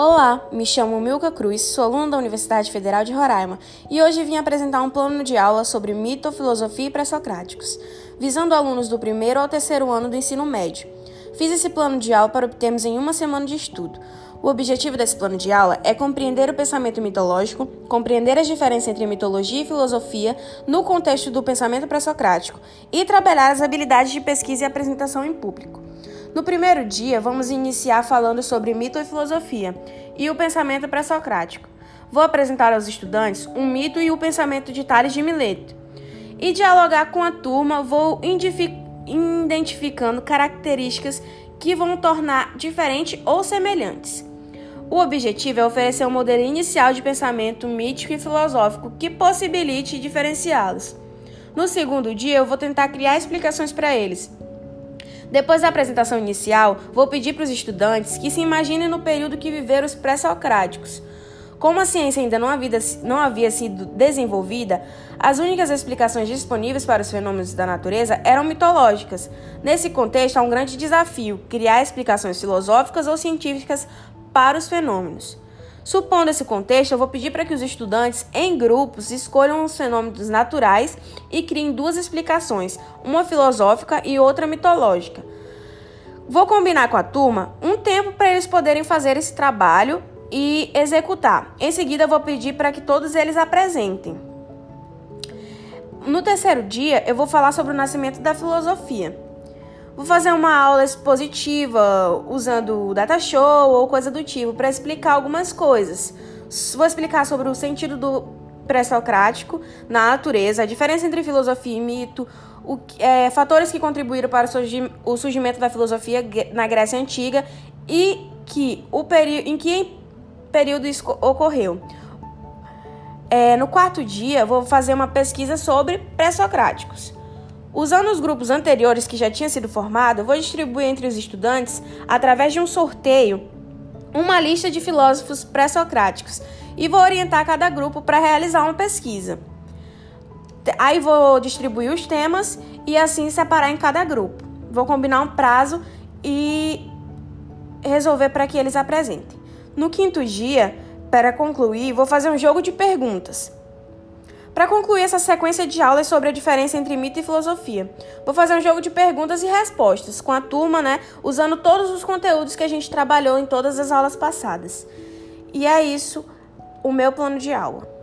Olá, me chamo Milka Cruz, sou aluna da Universidade Federal de Roraima e hoje vim apresentar um plano de aula sobre mito, filosofia e pré-socráticos, visando alunos do primeiro ao terceiro ano do ensino médio. Fiz esse plano de aula para obtermos em uma semana de estudo. O objetivo desse plano de aula é compreender o pensamento mitológico, compreender as diferenças entre mitologia e filosofia no contexto do pensamento pré-socrático e trabalhar as habilidades de pesquisa e apresentação em público. No primeiro dia, vamos iniciar falando sobre mito e filosofia e o pensamento pré-socrático. Vou apresentar aos estudantes um mito e o pensamento de Tales de Mileto. E dialogar com a turma, vou identificando características que vão tornar diferentes ou semelhantes. O objetivo é oferecer um modelo inicial de pensamento mítico e filosófico que possibilite diferenciá-los. No segundo dia, eu vou tentar criar explicações para eles, depois da apresentação inicial, vou pedir para os estudantes que se imaginem no período que viveram os pré-socráticos. Como a ciência ainda não havia, não havia sido desenvolvida, as únicas explicações disponíveis para os fenômenos da natureza eram mitológicas. Nesse contexto, há um grande desafio: criar explicações filosóficas ou científicas para os fenômenos. Supondo esse contexto, eu vou pedir para que os estudantes, em grupos, escolham os fenômenos naturais e criem duas explicações, uma filosófica e outra mitológica. Vou combinar com a turma um tempo para eles poderem fazer esse trabalho e executar. Em seguida, vou pedir para que todos eles apresentem. No terceiro dia, eu vou falar sobre o nascimento da filosofia. Vou fazer uma aula expositiva usando data show ou coisa do tipo para explicar algumas coisas. Vou explicar sobre o sentido do pré-socrático na natureza, a diferença entre filosofia e mito, o, é, fatores que contribuíram para o surgimento da filosofia na Grécia Antiga e que o em que período isso ocorreu. É, no quarto dia, vou fazer uma pesquisa sobre pré-socráticos. Usando os grupos anteriores que já tinham sido formados, vou distribuir entre os estudantes, através de um sorteio, uma lista de filósofos pré-socráticos e vou orientar cada grupo para realizar uma pesquisa. Aí vou distribuir os temas e assim separar em cada grupo. Vou combinar um prazo e resolver para que eles apresentem. No quinto dia, para concluir, vou fazer um jogo de perguntas. Para concluir essa sequência de aulas sobre a diferença entre mito e filosofia, vou fazer um jogo de perguntas e respostas com a turma, né, usando todos os conteúdos que a gente trabalhou em todas as aulas passadas. E é isso o meu plano de aula.